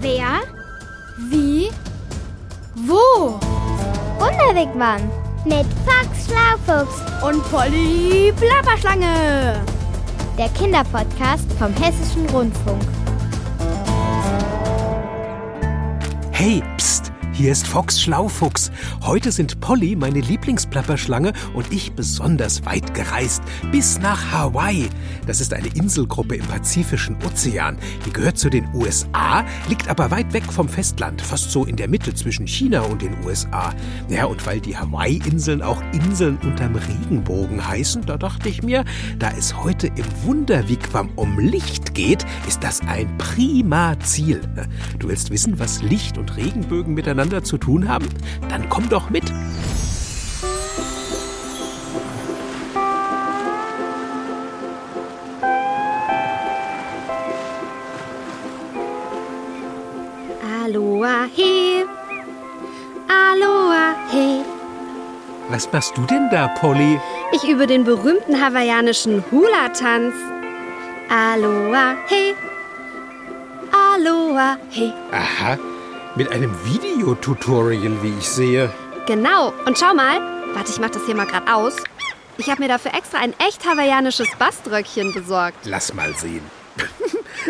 Wer? Wie? Wo? Wunderwegmann mit Fox Schlaufuchs Und Polly Plapperschlange. der Kinderpodcast vom Hessischen Rundfunk. Hey, pst, hier ist Fox Schlaufuchs. Heute sind Polly, meine Lieblingsplapperschlange, und ich besonders weit gereist, bis nach Hawaii. Das ist eine Inselgruppe im Pazifischen Ozean. Die gehört zu den USA, liegt aber weit weg vom Festland, fast so in der Mitte zwischen China und den USA. Ja, und weil die Hawaii-Inseln auch Inseln unterm Regenbogen heißen, da dachte ich mir, da es heute im Wunderwigwam um Licht geht, ist das ein prima Ziel. Du willst wissen, was Licht und Regenbögen miteinander zu tun haben? Dann komm doch mit. Aloha he, Aloha he. Was machst du denn da, Polly? Ich übe den berühmten hawaiianischen Hula-Tanz. Aloha he, Aloha he. Aha, mit einem Videotutorial, wie ich sehe. Genau. Und schau mal. Warte, ich mach das hier mal gerade aus. Ich habe mir dafür extra ein echt hawaiianisches Baströckchen besorgt. Lass mal sehen.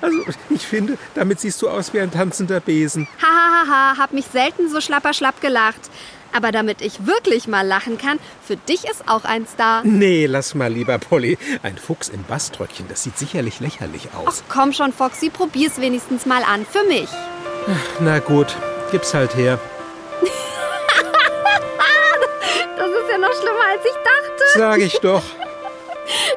Also, ich finde, damit siehst du aus wie ein tanzender Besen. Hahaha, hab mich selten so schlapperschlapp gelacht. Aber damit ich wirklich mal lachen kann, für dich ist auch eins da. Nee, lass mal lieber, Polly. Ein Fuchs im Baströckchen, das sieht sicherlich lächerlich Ach aus. komm schon, Foxy, probier's wenigstens mal an. Für mich. Na gut, gib's halt her. Das ist ja noch schlimmer, als ich dachte. Sag ich doch.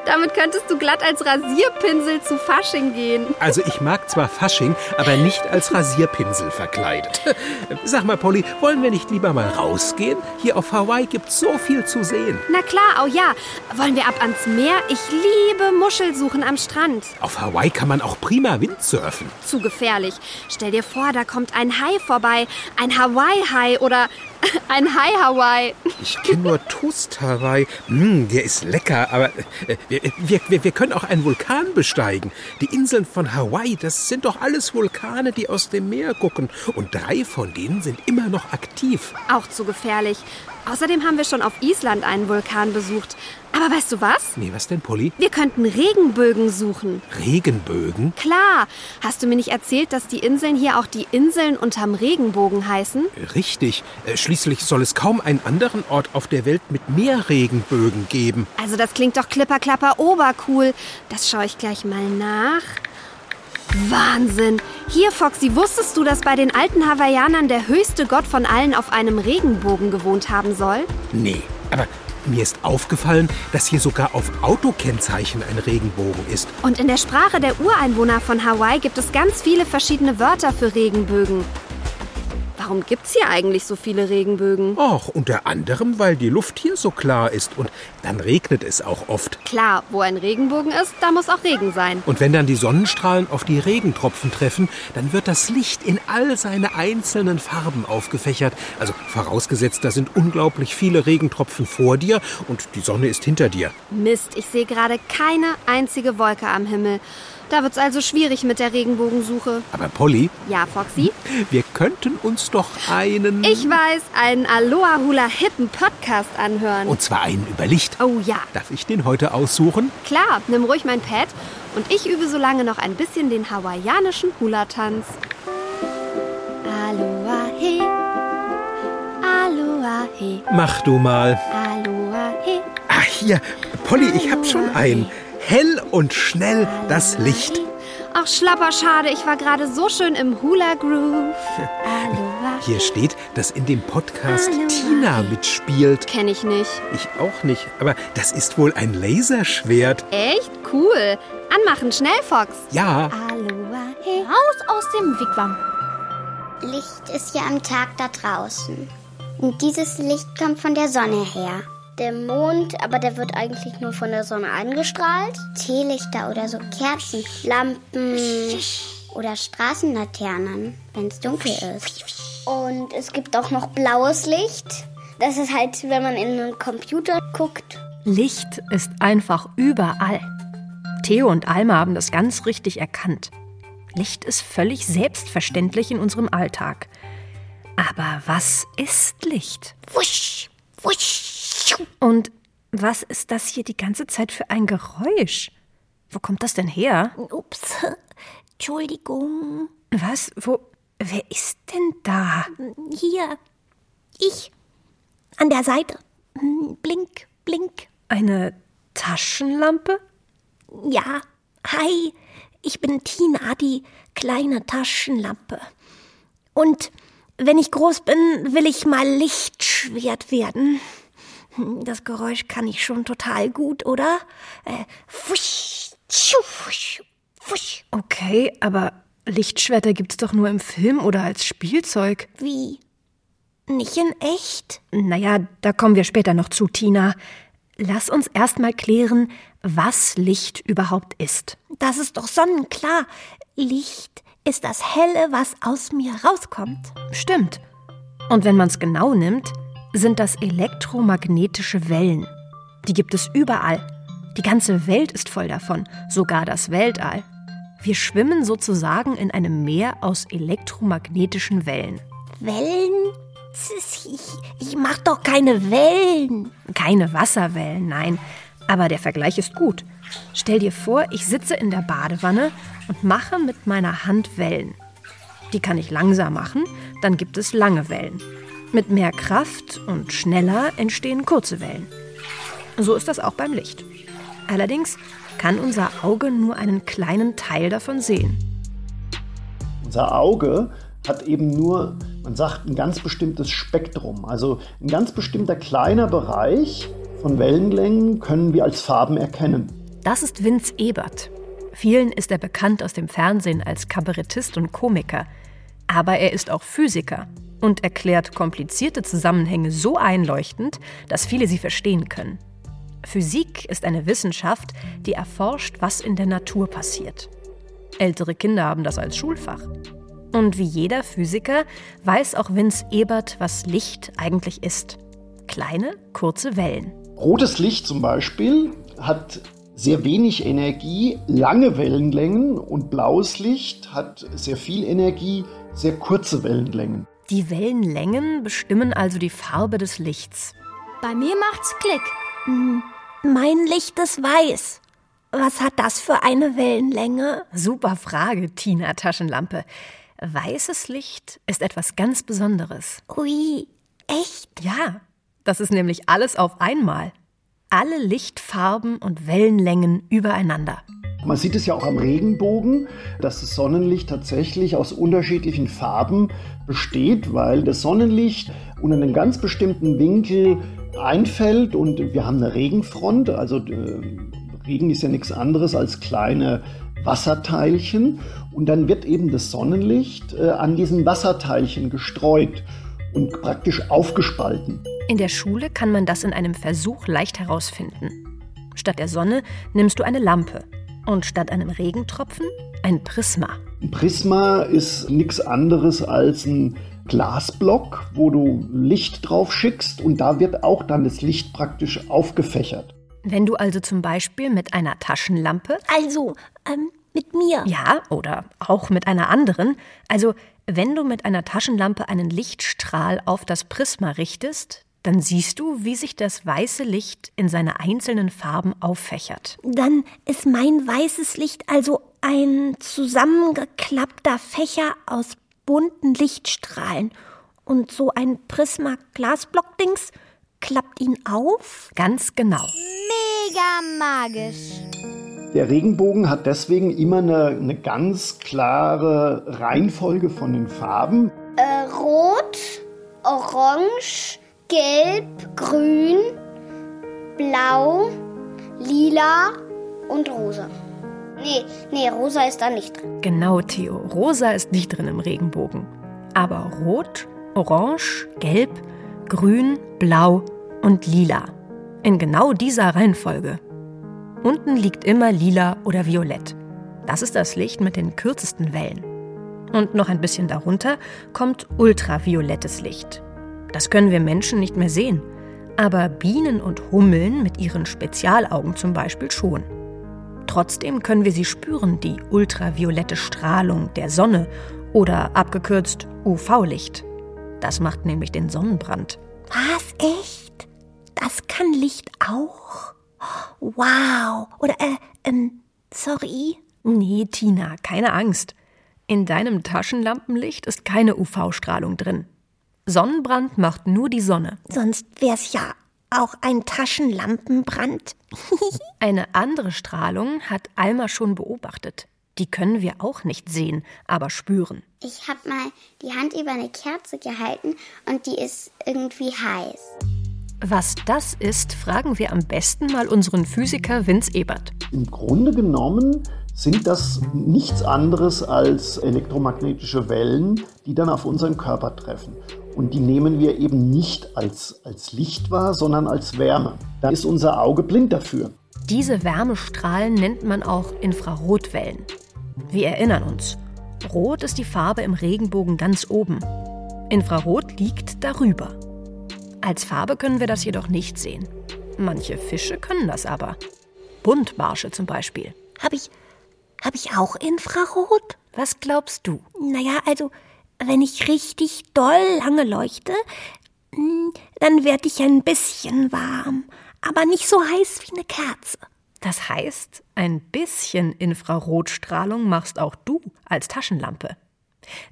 Damit könntest du glatt als Rasierpinsel zu Fasching gehen. Also ich mag zwar Fasching, aber nicht als Rasierpinsel verkleidet. Sag mal, Polly, wollen wir nicht lieber mal rausgehen? Hier auf Hawaii gibt's so viel zu sehen. Na klar, oh ja. Wollen wir ab ans Meer? Ich liebe Muschelsuchen am Strand. Auf Hawaii kann man auch prima Windsurfen. Zu gefährlich. Stell dir vor, da kommt ein Hai vorbei. Ein Hawaii-Hai oder ein Hai-Hawaii. Ich kenne nur Toast Hawaii. Hm, der ist lecker, aber äh, wir, wir, wir können auch einen Vulkan besteigen. Die Inseln von Hawaii, das sind doch alles Vulkane, die aus dem Meer gucken. Und drei von denen sind immer noch aktiv. Auch zu gefährlich. Außerdem haben wir schon auf Island einen Vulkan besucht. Aber weißt du was? Nee, was denn, Polly? Wir könnten Regenbögen suchen. Regenbögen? Klar. Hast du mir nicht erzählt, dass die Inseln hier auch die Inseln unterm Regenbogen heißen? Richtig. Äh, Schließlich soll es kaum einen anderen Ort auf der Welt mit mehr Regenbögen geben. Also das klingt doch klipperklapper obercool. Das schaue ich gleich mal nach. Wahnsinn! Hier, Foxy, wusstest du, dass bei den alten Hawaiianern der höchste Gott von allen auf einem Regenbogen gewohnt haben soll? Nee, aber mir ist aufgefallen, dass hier sogar auf Autokennzeichen ein Regenbogen ist. Und in der Sprache der Ureinwohner von Hawaii gibt es ganz viele verschiedene Wörter für Regenbögen. Warum gibt's hier eigentlich so viele Regenbögen? Och, unter anderem, weil die Luft hier so klar ist und dann regnet es auch oft. Klar, wo ein Regenbogen ist, da muss auch Regen sein. Und wenn dann die Sonnenstrahlen auf die Regentropfen treffen, dann wird das Licht in all seine einzelnen Farben aufgefächert. Also vorausgesetzt, da sind unglaublich viele Regentropfen vor dir und die Sonne ist hinter dir. Mist, ich sehe gerade keine einzige Wolke am Himmel. Da wird's also schwierig mit der Regenbogensuche. Aber Polly, Ja, Foxy? wir könnten uns doch einen... Ich weiß, einen Aloha Hula Hippen Podcast anhören. Und zwar einen über Licht. Oh ja, Darf ich den heute aussuchen? klar, nimm ruhig mein Pad und ich übe so lange noch ein bisschen den hawaiianischen Hula-Tanz. Aloha he, Aloha he, Mach du mal. Aloha he. Ah, hier. Polly, ich hab schon einen. Hell und schnell das Licht. Ach, schlapper, schade, ich war gerade so schön im Hula Groove. Aloha Hier steht, dass in dem Podcast Tina mitspielt. Kenn ich nicht. Ich auch nicht, aber das ist wohl ein Laserschwert. Echt cool. Anmachen, schnell, Fox. Ja, Aloha he. Raus aus dem Wigwam. Licht ist ja am Tag da draußen. Und dieses Licht kommt von der Sonne her. Der Mond, aber der wird eigentlich nur von der Sonne angestrahlt. Teelichter oder so Kerzen, Lampen oder Straßenlaternen, wenn es dunkel ist. Und es gibt auch noch blaues Licht. Das ist halt, wenn man in einen Computer guckt. Licht ist einfach überall. Theo und Alma haben das ganz richtig erkannt. Licht ist völlig selbstverständlich in unserem Alltag. Aber was ist Licht? Wusch, wusch. Und was ist das hier die ganze Zeit für ein Geräusch? Wo kommt das denn her? Ups, Entschuldigung. Was? Wo? Wer ist denn da? Hier, ich. An der Seite. Hm, Blink, blink. Eine Taschenlampe? Ja, hi, ich bin Tina, die kleine Taschenlampe. Und wenn ich groß bin, will ich mal Lichtschwert werden. Hm, Das Geräusch kann ich schon total gut, oder? Äh, wusch, tschu, wusch, wusch. Okay, aber Lichtschwerter gibt's doch nur im Film oder als Spielzeug. Wie? Nicht in echt? Naja, da kommen wir später noch zu, Tina. Lass uns erst mal klären, was Licht überhaupt ist. Das ist doch sonnenklar. Licht ist das Helle, was aus mir rauskommt. Stimmt. Und wenn man es genau nimmt, sind das elektromagnetische Wellen. Die gibt es überall. Die ganze Welt ist voll davon, sogar das Weltall. Wir schwimmen sozusagen in einem Meer aus elektromagnetischen Wellen. Wellen? Ich, ich mach doch keine Wellen. Keine Wasserwellen, nein. Aber der Vergleich ist gut. Stell dir vor, ich sitze in der Badewanne und mache mit meiner Hand Wellen. Die kann ich langsam machen, dann gibt es lange Wellen. Mit mehr Kraft und schneller entstehen kurze Wellen. So ist das auch beim Licht. Allerdings kann unser Auge nur einen kleinen Teil davon sehen. Unser Auge hat eben nur, man sagt, ein ganz bestimmtes Spektrum. Also ein ganz bestimmter kleiner Bereich von Wellenlängen können wir als Farben erkennen. Das ist Vince Ebert. Vielen ist er bekannt aus dem Fernsehen als Kabarettist und Komiker. Aber er ist auch Physiker und erklärt komplizierte Zusammenhänge so einleuchtend, dass viele sie verstehen können. Physik ist eine Wissenschaft, die erforscht, was in der Natur passiert. Ältere Kinder haben das als Schulfach. Und wie jeder Physiker weiß auch Vince Ebert, was Licht eigentlich ist. Kleine, kurze Wellen. Rotes Licht zum Beispiel hat sehr wenig Energie, lange Wellenlängen und blaues Licht hat sehr viel Energie, sehr kurze Wellenlängen. Die Wellenlängen bestimmen also die Farbe des Lichts. Bei mir macht's Klick. Mein Licht ist weiß. Was hat das für eine Wellenlänge? Super Frage, Tina Taschenlampe. Weißes Licht ist etwas ganz Besonderes. Ui, echt? Ja, das ist nämlich alles auf einmal. Alle Lichtfarben und Wellenlängen übereinander. Man sieht es ja auch am Regenbogen, dass das Sonnenlicht tatsächlich aus unterschiedlichen Farben besteht, weil das Sonnenlicht unter einem ganz bestimmten Winkel einfällt und wir haben eine Regenfront, also äh, Regen ist ja nichts anderes als kleine Wasserteilchen und dann wird eben das Sonnenlicht äh, an diesen Wasserteilchen gestreut und praktisch aufgespalten. In der Schule kann man das in einem Versuch leicht herausfinden. Statt der Sonne nimmst du eine Lampe und statt einem Regentropfen ein Prisma. Ein Prisma ist nichts anderes als ein Glasblock, wo du Licht drauf schickst und da wird auch dann das Licht praktisch aufgefächert. Wenn du also zum Beispiel mit einer Taschenlampe, Also, ähm, mit mir. ja, oder auch mit einer anderen, also wenn du mit einer Taschenlampe einen Lichtstrahl auf das Prisma richtest, dann siehst du, wie sich das weiße Licht in seine einzelnen Farben auffächert. Dann ist mein weißes Licht also ein zusammengeklappter Fächer aus bunten Lichtstrahlen. Und so ein Prisma-Glasblock-Dings klappt ihn auf? Ganz genau. Mega magisch. Der Regenbogen hat deswegen immer eine, eine ganz klare Reihenfolge von den Farben. Äh, rot, orange, gelb, grün, blau, lila und rosa. Nee, nee, rosa ist da nicht drin. Genau, Theo. Rosa ist nicht drin im Regenbogen. Aber rot, orange, gelb, grün, blau und lila. In genau dieser Reihenfolge. Unten liegt immer lila oder violett. Das ist das Licht mit den kürzesten Wellen. Und noch ein bisschen darunter kommt ultraviolettes Licht. Das können wir Menschen nicht mehr sehen. Aber Bienen und Hummeln mit ihren Spezialaugen zum Beispiel schon. Trotzdem können wir sie spüren, die ultraviolette Strahlung der Sonne oder abgekürzt UV-Licht. Das macht nämlich den Sonnenbrand. Was? Echt? Das kann Licht auch? Wow. Oder, äh, ähm, sorry? Nee, Tina, keine Angst. In deinem Taschenlampenlicht ist keine UV-Strahlung drin. Sonnenbrand macht nur die Sonne. Sonst wär's ja auch ein Taschenlampenbrand. Eine andere Strahlung hat Alma schon beobachtet. Die können wir auch nicht sehen, aber spüren. Ich habe mal die Hand über eine Kerze gehalten und die ist irgendwie heiß. Was das ist, fragen wir am besten mal unseren Physiker Vince Ebert. Im Grunde genommen sind das nichts anderes als elektromagnetische Wellen, die dann auf unseren Körper treffen. Und die nehmen wir eben nicht als, als Licht wahr, sondern als Wärme. Da ist unser Auge blind dafür. Diese Wärmestrahlen nennt man auch Infrarotwellen. Wir erinnern uns, Rot ist die Farbe im Regenbogen ganz oben. Infrarot liegt darüber. Als Farbe können wir das jedoch nicht sehen. Manche Fische können das aber. Buntbarsche zum Beispiel. Hab ich, hab ich auch Infrarot? Was glaubst du? Naja, also, wenn ich richtig doll lange leuchte, hm, dann werde ich ein bisschen warm, aber nicht so heiß wie eine Kerze. Das heißt, ein bisschen Infrarotstrahlung machst auch du als Taschenlampe.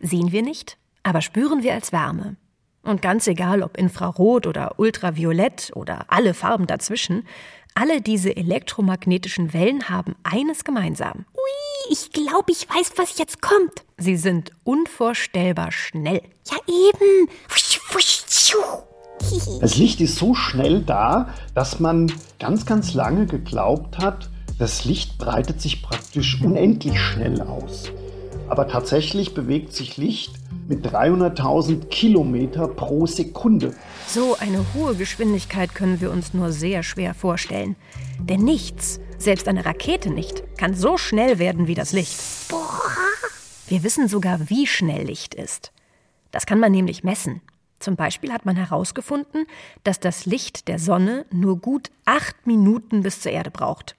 Sehen wir nicht, aber spüren wir als Wärme. Und ganz egal, ob Infrarot oder Ultraviolett oder alle Farben dazwischen, alle diese elektromagnetischen Wellen haben eines gemeinsam. Ui, ich glaube, ich weiß, was jetzt kommt. Sie sind unvorstellbar schnell. Ja, eben. Wusch, wusch, tschuh. Das Licht ist so schnell da, dass man ganz, ganz lange geglaubt hat, das Licht breitet sich praktisch unendlich schnell aus. Aber tatsächlich bewegt sich Licht mit 300.000 Kilometer pro Sekunde. So eine hohe Geschwindigkeit können wir uns nur sehr schwer vorstellen. Denn nichts, selbst eine Rakete nicht, kann so schnell werden wie das Licht. Wir wissen sogar, wie schnell Licht ist. Das kann man nämlich messen. Zum Beispiel hat man herausgefunden, dass das Licht der Sonne nur gut acht Minuten bis zur Erde braucht.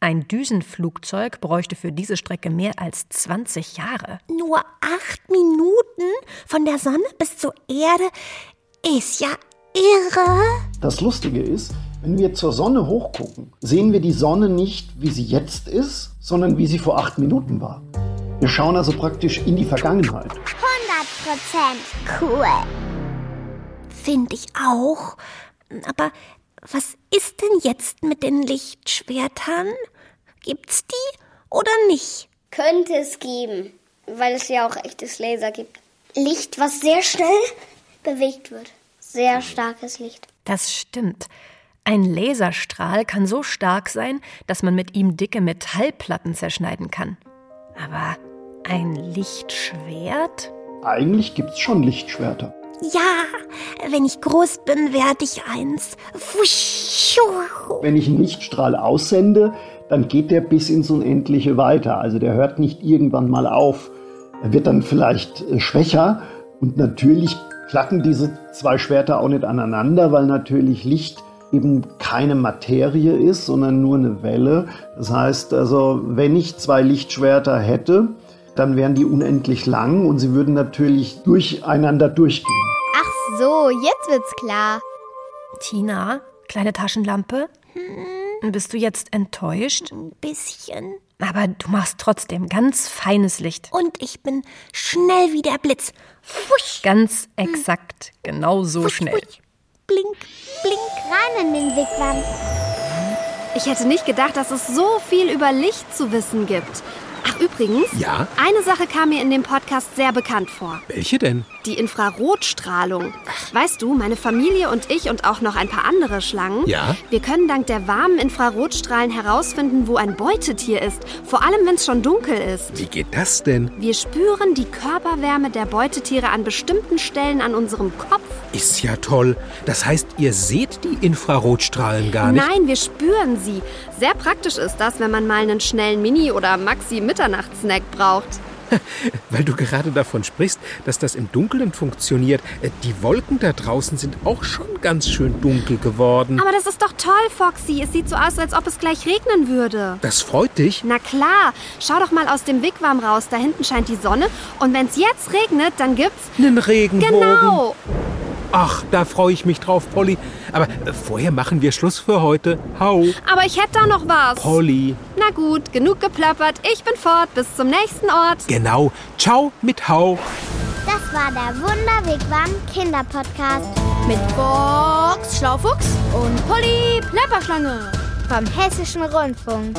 Ein Düsenflugzeug bräuchte für diese Strecke mehr als 20 Jahre. Nur acht Minuten von der Sonne bis zur Erde ist ja irre. Das Lustige ist, wenn wir zur Sonne hochgucken, sehen wir die Sonne nicht, wie sie jetzt ist, sondern wie sie vor acht Minuten war. Wir schauen also praktisch in die Vergangenheit. 100% cool. Finde ich auch. Aber was ist denn jetzt mit den Lichtschwertern? Gibt's die oder nicht? Könnte es geben, weil es ja auch echtes Laser gibt. Licht, was sehr schnell bewegt wird. Sehr starkes Licht. Das stimmt. Ein Laserstrahl kann so stark sein, dass man mit ihm dicke Metallplatten zerschneiden kann. Aber ein Lichtschwert? Eigentlich gibt es schon Lichtschwerter. Ja, wenn ich groß bin, werde ich eins. Wenn ich einen Lichtstrahl aussende, dann geht der bis ins Unendliche weiter. Also der hört nicht irgendwann mal auf. Er wird dann vielleicht äh, schwächer und natürlich klacken diese zwei Schwerter auch nicht aneinander, weil natürlich Licht eben keine Materie ist, sondern nur eine Welle. Das heißt also, wenn ich zwei Lichtschwerter hätte, dann wären die unendlich lang und sie würden natürlich durcheinander durchgehen. Ach so, jetzt wird's klar. Tina, kleine Taschenlampe, hm? bist du jetzt enttäuscht? Ein bisschen. Aber du machst trotzdem ganz feines Licht. Und ich bin schnell wie der Blitz. Wusch. Ganz exakt, genau so schnell. wusch. Blink, blink. Rein in den Wigwam. Ich hätte nicht gedacht, dass es so viel über Licht zu wissen gibt. Ach, übrigens, Ja? eine Sache kam mir in dem Podcast sehr bekannt vor. Welche denn? Die Infrarotstrahlung. Weißt du, meine Familie und ich und auch noch ein paar andere Schlangen, Ja? wir können dank der warmen Infrarotstrahlen herausfinden, wo ein Beutetier ist. Vor allem, wenn es schon dunkel ist. Wie geht das denn? Wir spüren die Körperwärme der Beutetiere an bestimmten Stellen an unserem Kopf. Ist ja toll. Das heißt, ihr seht die Infrarotstrahlen gar nicht? Nein, wir spüren sie. Sehr praktisch ist das, wenn man mal einen schnellen Mini- oder Maxi-Mitternachtssnack braucht. Weil du gerade davon sprichst, dass das im Dunkeln funktioniert. Äh, Die Wolken da draußen sind auch schon ganz schön dunkel geworden. Aber das ist doch toll, Foxy. Es sieht so aus, als ob es gleich regnen würde. Das freut dich? Na klar, schau doch mal aus dem Wigwam raus. Da hinten scheint die Sonne. Und wenn es jetzt regnet, dann gibt's. Einen Regenbogen. Genau! Ach, da freue ich mich drauf, Polly. Aber äh, vorher machen wir Schluss für heute. Hau. Aber ich hätte da noch was. Polly. Na gut, genug geplappert. Ich bin fort. Bis zum nächsten Ort. Genau. Ciao mit Hau. Das war der Wunderwegwam Kinderpodcast Mit Box Schlaufuchs und Polly Plapperschlange. Vom Hessischen Rundfunk.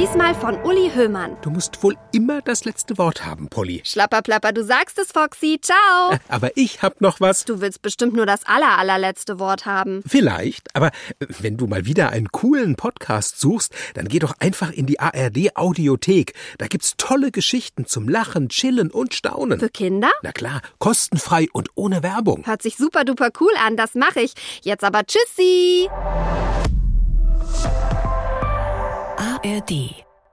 Diesmal von Uli Höhmann. Du musst wohl immer das letzte Wort haben, Polly. Schlapperplapper, du sagst es, Foxy. Ciao. Aber ich hab noch was. Du willst bestimmt nur das aller, allerletzte Wort haben. Vielleicht, aber äh, wenn du mal wieder einen coolen Podcast suchst, dann geh doch einfach in die ARD Audiothek. Da gibt's tolle Geschichten zum Lachen, Chillen und Staunen. Für Kinder? Na klar, kostenfrei und ohne Werbung. Hört sich super duper cool an, das mache ich. Jetzt aber Tschüssi. ARD